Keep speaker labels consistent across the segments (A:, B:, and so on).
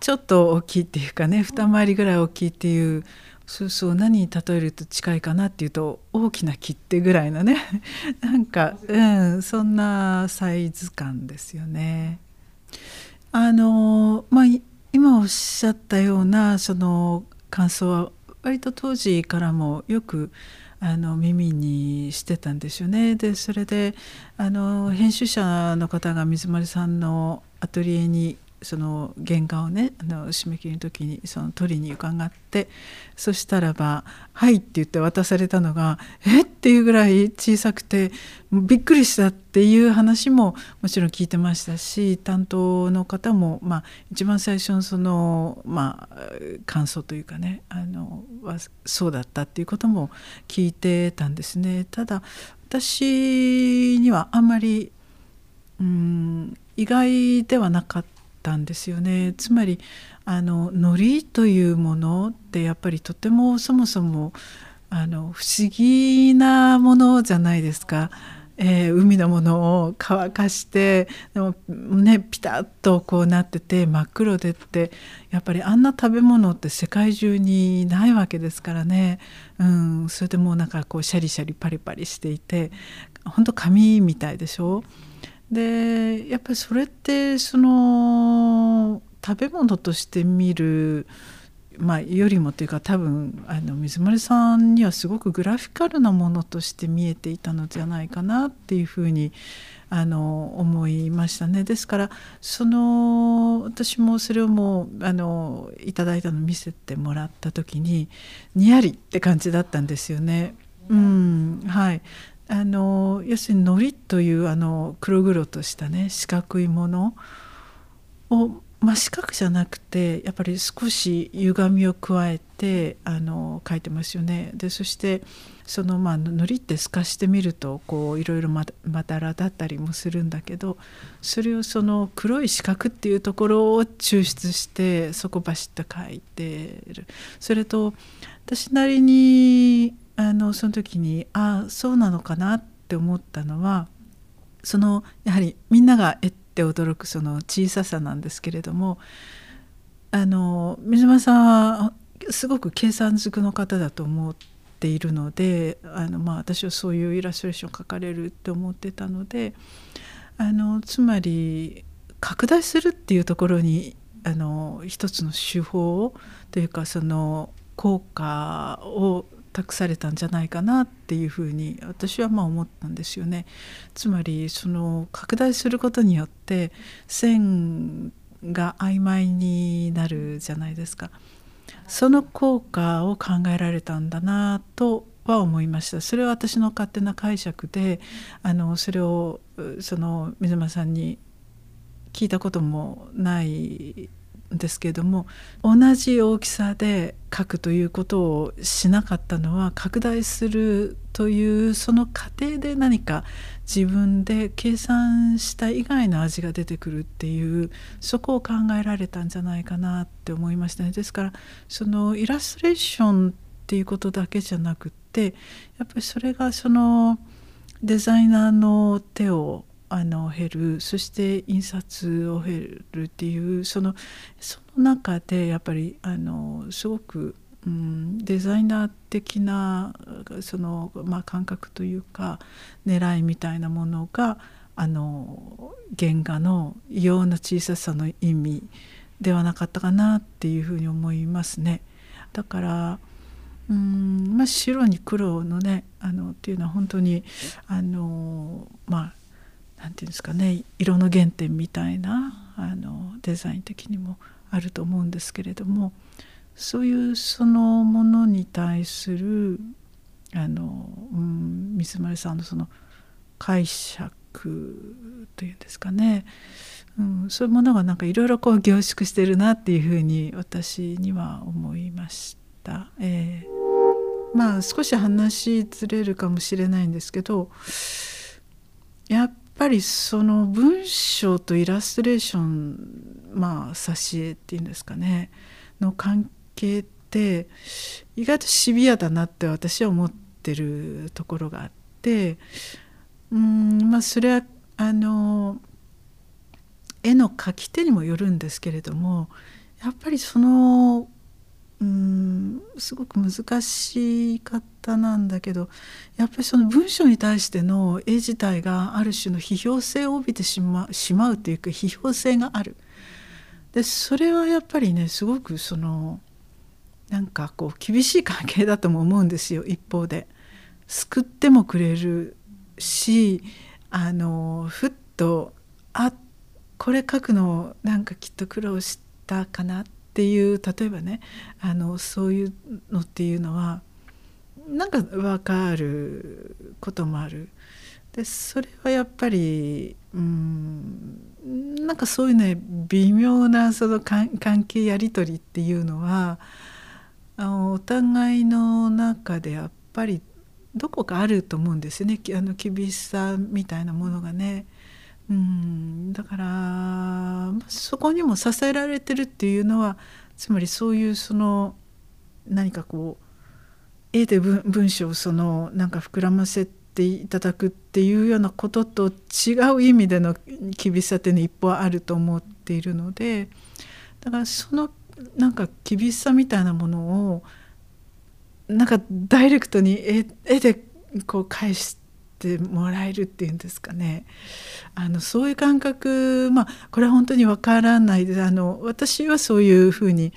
A: ちょっと大きいっていうかね二回りぐらい大きいっていうそうそう何に例えると近いかなっていうと大きな切手ぐらいのね なんか、うん、そんなサイズ感ですよね。あのまあ今おっしゃったようなその感想は割と当時からもよくあの耳にしてたんですよね。でそれであの編集者の方が水丸さんのアトリエにその原画をねあの締め切りの時にその取りに伺ってそしたらば「はい」って言って渡されたのが「えっ?」ていうぐらい小さくてびっくりしたっていう話ももちろん聞いてましたし担当の方も、まあ、一番最初のその、まあ、感想というかねあのそうだったっていうことも聞いてたんですね。ただ私にはあんまりうん意外ではなかったったんですよねつまりあの海苔というものってやっぱりとてもそもそもあの不思議なものじゃないですか。えー、海のものを乾かしてでもねピタッとこうなってて真っ黒でってやっぱりあんな食べ物って世界中にないわけですからね、うん、それでもうなんかこうシャリシャリパリパリしていて本当紙みたいでしょ。でやっぱりそれってその食べ物として見る、まあ、よりもというか多分あの水丸さんにはすごくグラフィカルなものとして見えていたのじゃないかなっていうふうにあの思いましたね。ですからその私もそれをもうあのいただいたの見せてもらった時ににやりって感じだったんですよね。うんはい、あの要するに糊というあの黒々としたね四角いものを真四角じゃなくてやっぱり少し歪みを加えてあの書いてますよね。でそしてそのまあ糊って透かしてみるとこういろいろまだらだったりもするんだけどそれをその黒い四角っていうところを抽出してそこバシッと書いてる。それと私なりにあのその時にああそうなのかなって思ったのはそのやはりみんながえって驚くその小ささなんですけれどもあの水間さんはすごく計算づくの方だと思っているのであの、まあ、私はそういうイラストレーションを描かれるって思ってたのであのつまり拡大するっていうところにあの一つの手法というかその効果を託されたんじゃないかなっていうふうに私はまあ思ったんですよね。つまりその拡大することによって線が曖昧になるじゃないですか。その効果を考えられたんだなとは思いましたそれは私の勝手な解釈であのそれをその水間さんに聞いたこともないですけれども同じ大きさで書くということをしなかったのは拡大するというその過程で何か自分で計算した以外の味が出てくるっていうそこを考えられたんじゃないかなって思いましたね。ですからそのイラストレーションっていうことだけじゃなくってやっぱりそれがそのデザイナーの手をあの減るそして印刷を減るっていうそのその中でやっぱりあのすごく、うん、デザイナー的なその、まあ、感覚というか狙いみたいなものがあの原画の異様な小ささの意味ではなかったかなっていうふうに思いますね。だからうんまあ、白に黒のねあのっていうのは本当にあのまあ何て言うんですかね色の原点みたいなあのデザイン的にもあると思うんですけれどもそういうそのものに対するあの、うん、水丸さんのその解釈というんですかね、うん、そういうものがなんかいろいろこう凝縮してるなっていうふうに私には思いました。。えー、まあ少し話ずれるかもしれないんですけどやっぱりその文章とイラストレーションまあ挿絵っていうんですかねの関係って意外とシビアだなって私は思ってるところがあってうんまあそれはあの絵の描き手にもよるんですけれどもやっぱりそのうんすごく難しい方なんだけどやっぱりその文章に対しての絵自体がある種の批評性を帯びてしましまうというか批評性がある。でそれはやっぱりねすごくそのなんかこう厳しい関係だとも思うんですよ一方で。救ってもくれるしあのふっとあこれ書くのなんかきっと苦労したかなってっていう例えばねあのそういうのっていうのはなんか分かることもある。でそれはやっぱりうんなんかそういうね微妙なその関係やり取りっていうのはあのお互いの中でやっぱりどこかあると思うんですよねあの厳しさみたいなものがね。うんだからそこにも支えられてるっていうのはつまりそういうその何かこう絵で文章をそのなんか膨らませていただくっていうようなことと違う意味での厳しさっていうの一歩はあると思っているのでだからそのなんか厳しさみたいなものをなんかダイレクトに絵絵でこう返しててもらえるっていうんですかね。あのそういう感覚まあこれは本当にわからない。であの私はそういうふうに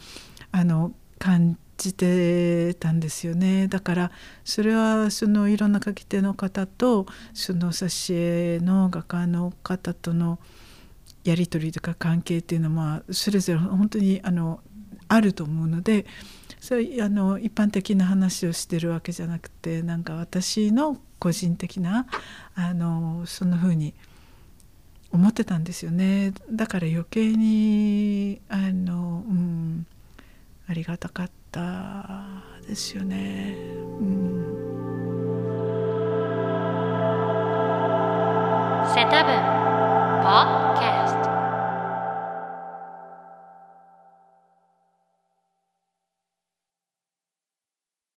A: あの感じてたんですよね。だからそれはそのいろんな書き手の方とその挿絵の画家の方とのやり取りとか関係っていうのはそれぞれ本当にあのあると思うのでそれあの一般的な話をしてるわけじゃなくてなんか私の個人的なあのそんな風に思ってたんですよねだから余計にあの、うん、ありがたかったですよね。